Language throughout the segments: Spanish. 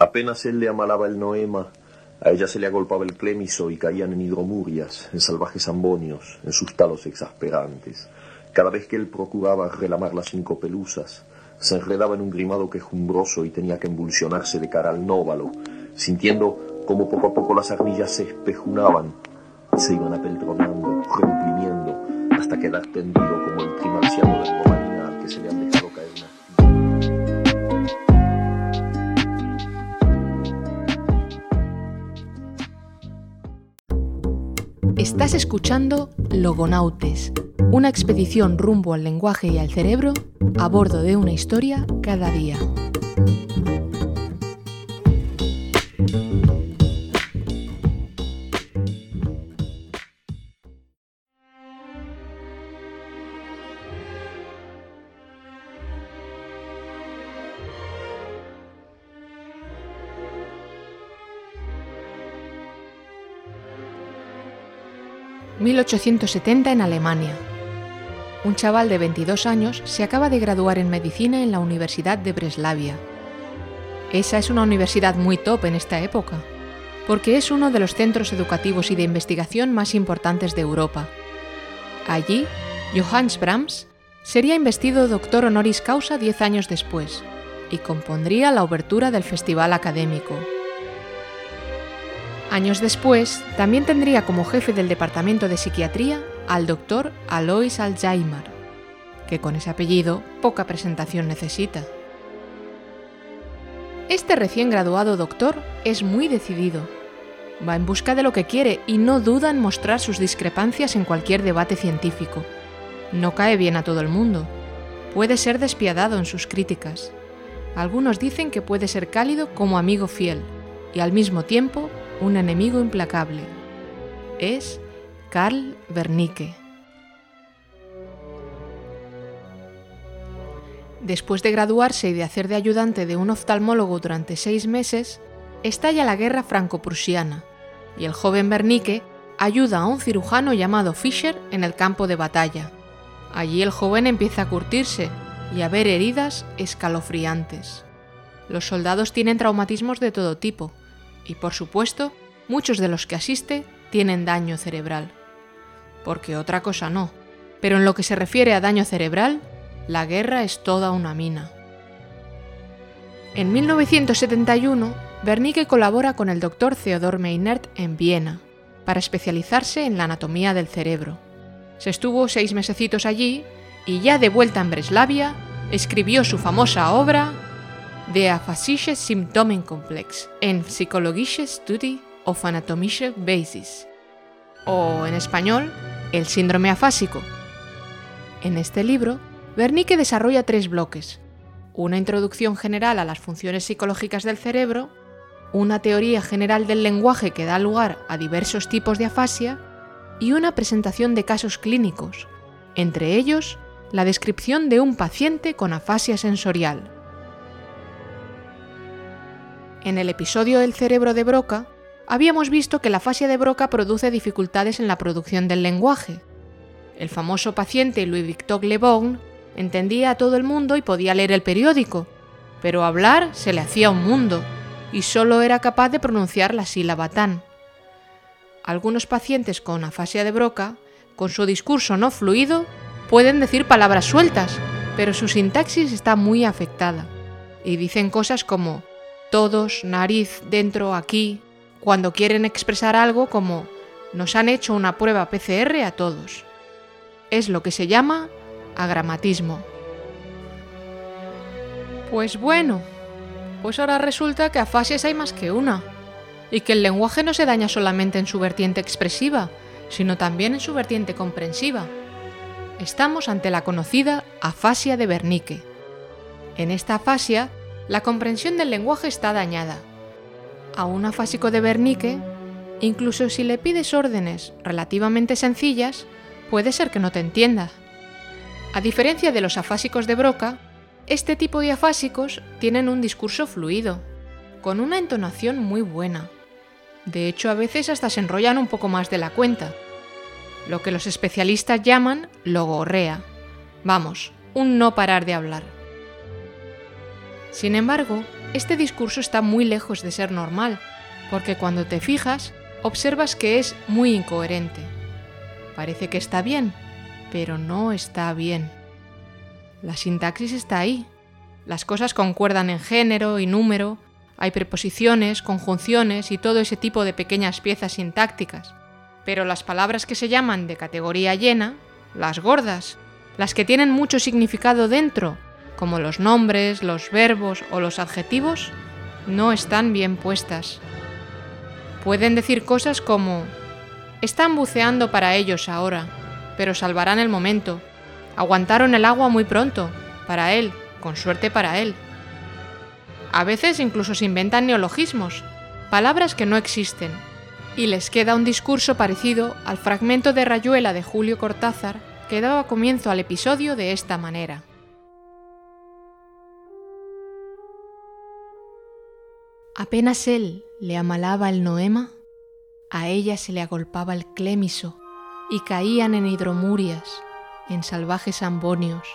Apenas él le amalaba el noema, a ella se le agolpaba el clémiso y caían en hidromurias, en salvajes ambonios, en sus talos exasperantes. Cada vez que él procuraba relamar las cinco pelusas, se enredaba en un grimado quejumbroso y tenía que embulsionarse de cara al nóvalo, sintiendo como poco a poco las armillas se espejunaban se iban apeltronando, reimprimiendo, hasta quedar tendido como el trimarciano del Romanina al que se le han dejado Estás escuchando Logonautes, una expedición rumbo al lenguaje y al cerebro a bordo de una historia cada día. ...1870 en Alemania. Un chaval de 22 años se acaba de graduar en medicina en la Universidad de Breslavia. Esa es una universidad muy top en esta época, porque es uno de los centros educativos y de investigación más importantes de Europa. Allí, Johannes Brahms sería investido doctor honoris causa 10 años después y compondría la obertura del Festival Académico. Años después, también tendría como jefe del Departamento de Psiquiatría al doctor Alois Alzheimer, que con ese apellido poca presentación necesita. Este recién graduado doctor es muy decidido. Va en busca de lo que quiere y no duda en mostrar sus discrepancias en cualquier debate científico. No cae bien a todo el mundo. Puede ser despiadado en sus críticas. Algunos dicen que puede ser cálido como amigo fiel y al mismo tiempo un enemigo implacable. Es Karl Wernicke. Después de graduarse y de hacer de ayudante de un oftalmólogo durante seis meses, estalla la guerra franco-prusiana y el joven Wernicke ayuda a un cirujano llamado Fischer en el campo de batalla. Allí el joven empieza a curtirse y a ver heridas escalofriantes. Los soldados tienen traumatismos de todo tipo y, por supuesto, muchos de los que asiste tienen daño cerebral. Porque otra cosa no. Pero en lo que se refiere a daño cerebral, la guerra es toda una mina. En 1971, Wernicke colabora con el doctor Theodor Meinert en Viena para especializarse en la anatomía del cerebro. Se estuvo seis mesecitos allí y ya de vuelta en Breslavia, escribió su famosa obra Der aphasische Symptomenkomplex en Psychologische Studie of Anatomische Basis, o en español, El síndrome afásico. En este libro, Wernicke desarrolla tres bloques. Una introducción general a las funciones psicológicas del cerebro, una teoría general del lenguaje que da lugar a diversos tipos de afasia y una presentación de casos clínicos, entre ellos la descripción de un paciente con afasia sensorial. En el episodio del cerebro de Broca, habíamos visto que la afasia de Broca produce dificultades en la producción del lenguaje. El famoso paciente Louis-Victor Le Bon entendía a todo el mundo y podía leer el periódico, pero hablar se le hacía un mundo y solo era capaz de pronunciar la sílaba tan. Algunos pacientes con afasia de Broca, con su discurso no fluido, pueden decir palabras sueltas, pero su sintaxis está muy afectada y dicen cosas como todos, nariz, dentro, aquí, cuando quieren expresar algo como nos han hecho una prueba PCR a todos. Es lo que se llama agramatismo. Pues bueno, pues ahora resulta que afasias hay más que una, y que el lenguaje no se daña solamente en su vertiente expresiva, sino también en su vertiente comprensiva. Estamos ante la conocida afasia de Wernicke. En esta afasia, la comprensión del lenguaje está dañada. A un afásico de Wernicke, incluso si le pides órdenes relativamente sencillas, puede ser que no te entienda. A diferencia de los afásicos de Broca, este tipo de afásicos tienen un discurso fluido, con una entonación muy buena. De hecho, a veces hasta se enrollan un poco más de la cuenta, lo que los especialistas llaman logorrea. Vamos, un no parar de hablar. Sin embargo, Este discurso está muy lejos de ser normal, porque cuando te fijas, observas que es muy incoherente. Parece que está bien, pero no está bien. La sintaxis está ahí. Las cosas concuerdan en género y número, hay preposiciones, conjunciones y todo ese tipo de pequeñas piezas sintácticas. Pero las palabras que se llaman de categoría llena, las gordas, las que tienen mucho significado dentro, como los nombres, los verbos o los adjetivos, no están bien puestas. Pueden decir cosas como, están buceando para ellos ahora, pero salvarán el momento. Aguantaron el agua muy pronto, para él, con suerte para él. A veces incluso se inventan neologismos, palabras que no existen, y les queda un discurso parecido al fragmento de Rayuela de Julio Cortázar que daba comienzo al episodio de esta manera. Apenas él le amalaba el noema, a ella se le agolpaba el clémiso y caían en hidromurias, en salvajes ambonios,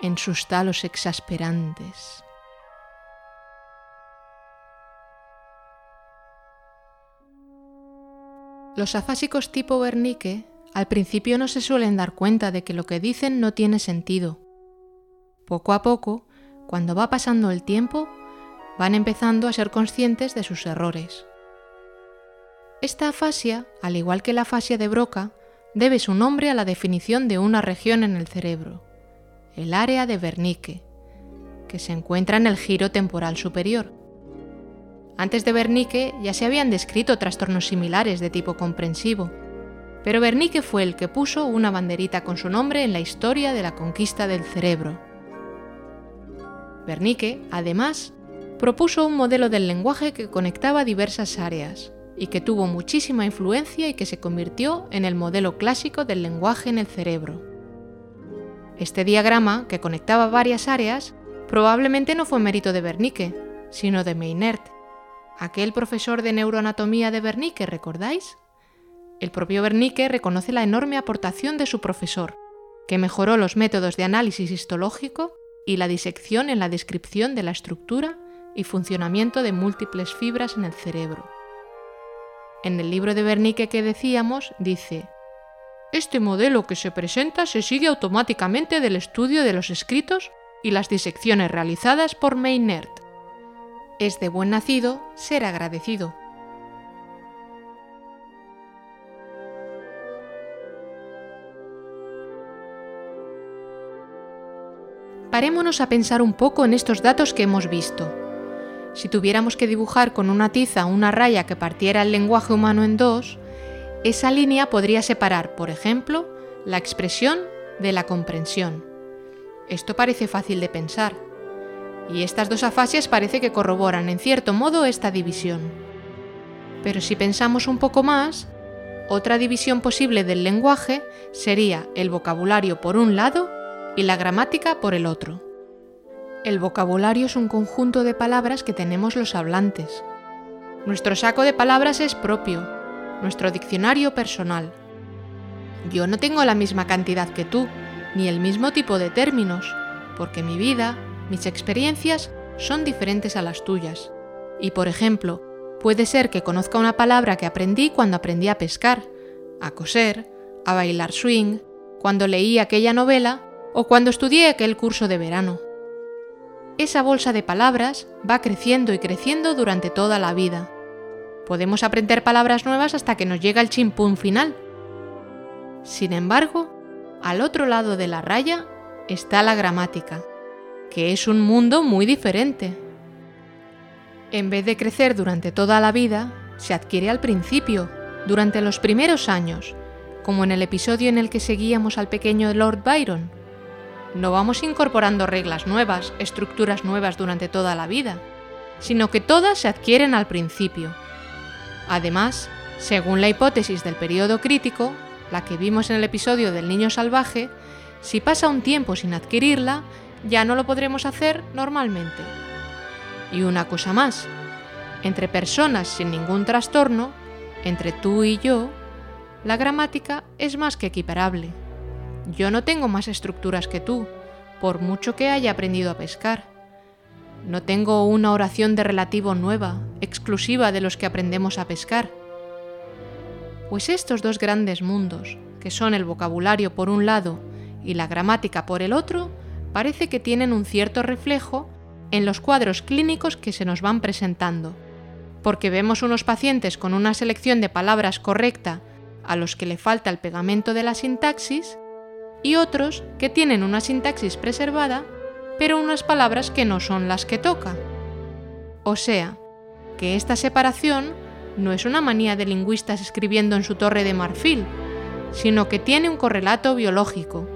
en sus talos exasperantes. Los afásicos tipo Bernique al principio no se suelen dar cuenta de que lo que dicen no tiene sentido. Poco a poco, cuando va pasando el tiempo, van empezando a ser conscientes de sus errores. Esta afasia, al igual que la afasia de Broca, debe su nombre a la definición de una región en el cerebro, el área de Wernicke, que se encuentra en el giro temporal superior. Antes de Wernicke ya se habían descrito trastornos similares de tipo comprensivo, pero Wernicke fue el que puso una banderita con su nombre en la historia de la conquista del cerebro. Wernicke, además, propuso un modelo del lenguaje que conectaba diversas áreas y que tuvo muchísima influencia y que se convirtió en el modelo clásico del lenguaje en el cerebro. Este diagrama, que conectaba varias áreas, probablemente no fue mérito de Wernicke, sino de Maynard, aquel profesor de neuroanatomía de Wernicke, ¿recordáis? El propio Wernicke reconoce la enorme aportación de su profesor, que mejoró los métodos de análisis histológico y la disección en la descripción de la estructura y funcionamiento de múltiples fibras en el cerebro. En el libro de Wernicke que decíamos, dice, Este modelo que se presenta se sigue automáticamente del estudio de los escritos y las disecciones realizadas por Maynard. Es de buen nacido ser agradecido. Parémonos a pensar un poco en estos datos que hemos visto. Si tuviéramos que dibujar con una tiza una raya que partiera el lenguaje humano en dos, esa línea podría separar, por ejemplo, la expresión de la comprensión. Esto parece fácil de pensar, y estas dos afasias parece que corroboran en cierto modo esta división. Pero si pensamos un poco más, otra división posible del lenguaje sería el vocabulario por un lado y la gramática por el otro. El vocabulario es un conjunto de palabras que tenemos los hablantes. Nuestro saco de palabras es propio, nuestro diccionario personal. Yo no tengo la misma cantidad que tú, ni el mismo tipo de términos, porque mi vida, mis experiencias son diferentes a las tuyas. Y por ejemplo, puede ser que conozca una palabra que aprendí cuando aprendí a pescar, a coser, a bailar swing, cuando leí aquella novela o cuando estudié aquel curso de verano esa bolsa de palabras va creciendo y creciendo durante toda la vida. Podemos aprender palabras nuevas hasta que nos llega el chimpún final. Sin embargo, al otro lado de la raya está la gramática, que es un mundo muy diferente. En vez de crecer durante toda la vida, se adquiere al principio, durante los primeros años, como en el episodio en el que seguíamos al pequeño Lord Byron no vamos incorporando reglas nuevas, estructuras nuevas durante toda la vida, sino que todas se adquieren al principio. Además, según la hipótesis del periodo crítico, la que vimos en el episodio del niño salvaje, si pasa un tiempo sin adquirirla, ya no lo podremos hacer normalmente. Y una cosa más, entre personas sin ningún trastorno, entre tú y yo, la gramática es más que equiparable. Yo no tengo más estructuras que tú, por mucho que haya aprendido a pescar. No tengo una oración de relativo nueva, exclusiva de los que aprendemos a pescar. Pues estos dos grandes mundos, que son el vocabulario por un lado y la gramática por el otro, parece que tienen un cierto reflejo en los cuadros clínicos que se nos van presentando, porque vemos unos pacientes con una selección de palabras correcta a los que le falta el pegamento de la sintaxis y otros que tienen una sintaxis preservada pero unas palabras que no son las que toca. O sea, que esta separación no es una manía de lingüistas escribiendo en su torre de marfil, sino que tiene un correlato biológico,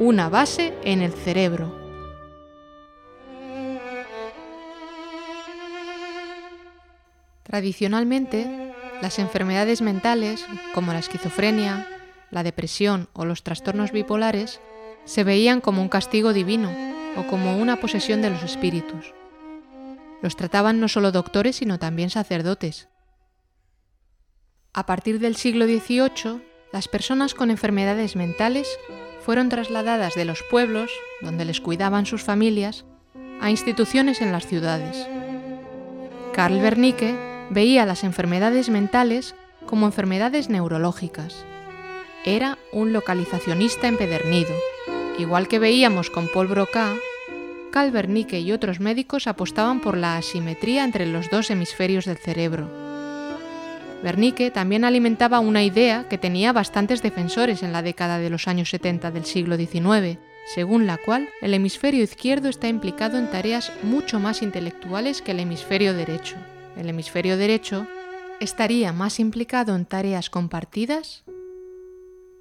una base en el cerebro. Tradicionalmente, las enfermedades mentales, como la esquizofrenia, la depresión o los trastornos bipolares, se veían como un castigo divino o como una posesión de los espíritus. Los trataban no solo doctores, sino también sacerdotes. A partir del siglo XVIII, las personas con enfermedades mentales fueron trasladadas de los pueblos, donde les cuidaban sus familias, a instituciones en las ciudades. Carl Wernicke veía las enfermedades mentales como enfermedades neurológicas. Era un localizacionista empedernido, igual que veíamos con Paul Broca, Carl Wernicke y otros médicos apostaban por la asimetría entre los dos hemisferios del cerebro. Wernicke también alimentaba una idea que tenía bastantes defensores en la década de los años 70 del siglo XIX, según la cual el hemisferio izquierdo está implicado en tareas mucho más intelectuales que el hemisferio derecho. El hemisferio derecho estaría más implicado en tareas compartidas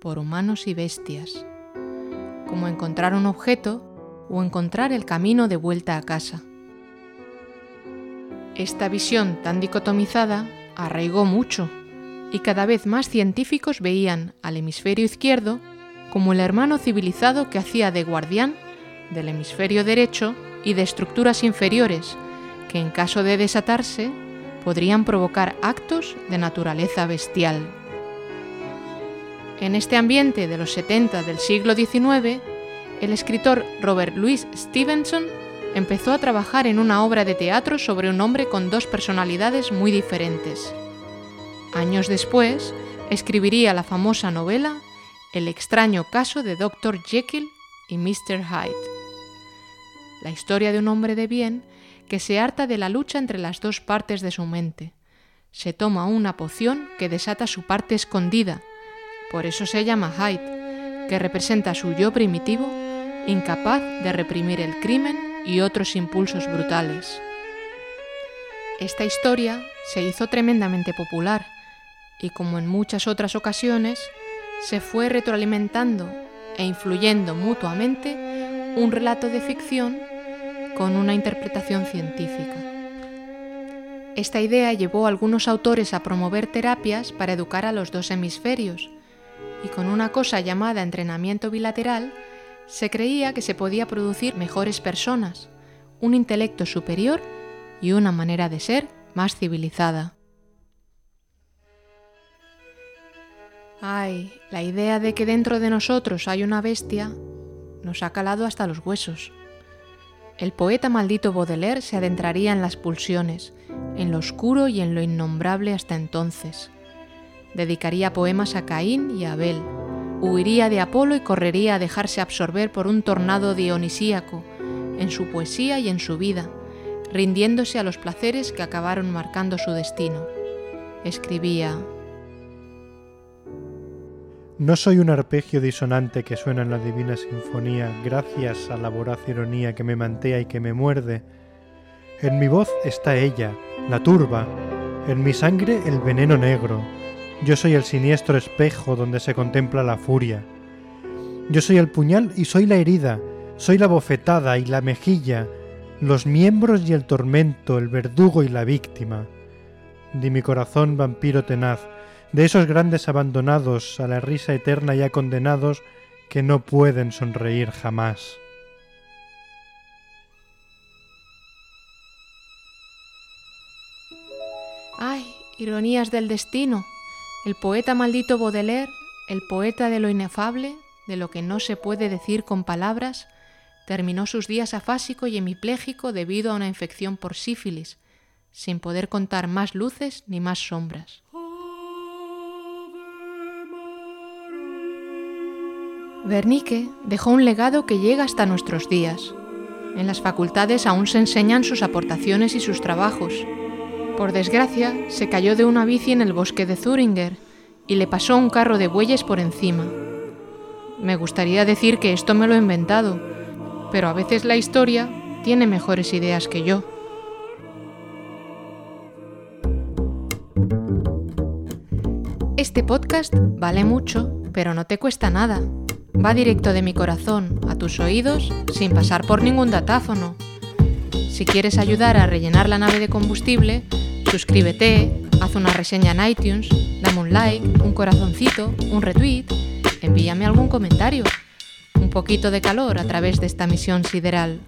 por humanos y bestias, como encontrar un objeto o encontrar el camino de vuelta a casa. Esta visión tan dicotomizada arraigó mucho y cada vez más científicos veían al hemisferio izquierdo como el hermano civilizado que hacía de guardián del hemisferio derecho y de estructuras inferiores que en caso de desatarse podrían provocar actos de naturaleza bestial. En este ambiente de los 70 del siglo XIX, el escritor Robert Louis Stevenson empezó a trabajar en una obra de teatro sobre un hombre con dos personalidades muy diferentes. Años después, escribiría la famosa novela El extraño caso de Dr. Jekyll y Mr. Hyde. La historia de un hombre de bien que se harta de la lucha entre las dos partes de su mente. Se toma una poción que desata su parte escondida, por eso se llama Hyde, que representa su yo primitivo, incapaz de reprimir el crimen y otros impulsos brutales. Esta historia se hizo tremendamente popular y como en muchas otras ocasiones, se fue retroalimentando e influyendo mutuamente un relato de ficción con una interpretación científica. Esta idea llevó a algunos autores a promover terapias para educar a los dos hemisferios, y con una cosa llamada entrenamiento bilateral, se creía que se podía producir mejores personas, un intelecto superior y una manera de ser más civilizada. Ay, la idea de que dentro de nosotros hay una bestia nos ha calado hasta los huesos. El poeta maldito Baudelaire se adentraría en las pulsiones, en lo oscuro y en lo innombrable hasta entonces. Dedicaría poemas a Caín y a Abel, huiría de Apolo y correría a dejarse absorber por un tornado dionisíaco, en su poesía y en su vida, rindiéndose a los placeres que acabaron marcando su destino. Escribía, no soy un arpegio disonante que suena en la divina sinfonía gracias a la voraz ironía que me mantea y que me muerde. En mi voz está ella, la turba, en mi sangre el veneno negro. Yo soy el siniestro espejo donde se contempla la furia. Yo soy el puñal y soy la herida, soy la bofetada y la mejilla, los miembros y el tormento, el verdugo y la víctima. Di mi corazón vampiro tenaz, de esos grandes abandonados a la risa eterna ya condenados que no pueden sonreír jamás. ¡Ay! Ironías del destino. El poeta maldito Baudelaire, el poeta de lo inefable, de lo que no se puede decir con palabras, terminó sus días afásico y hemipléjico debido a una infección por sífilis, sin poder contar más luces ni más sombras. Wernicke dejó un legado que llega hasta nuestros días. En las facultades aún se enseñan sus aportaciones y sus trabajos. Por desgracia, se cayó de una bici en el bosque de Zuringer y le pasó un carro de bueyes por encima. Me gustaría decir que esto me lo he inventado, pero a veces la historia tiene mejores ideas que yo. Este podcast vale mucho, pero no te cuesta nada. Va directo de mi corazón a tus oídos sin pasar por ningún datáfono. Si quieres ayudar a rellenar la nave de combustible, suscríbete, haz una reseña en iTunes, dame un like, un corazoncito, un retweet, envíame algún comentario. Un poquito de calor a través de esta misión sideral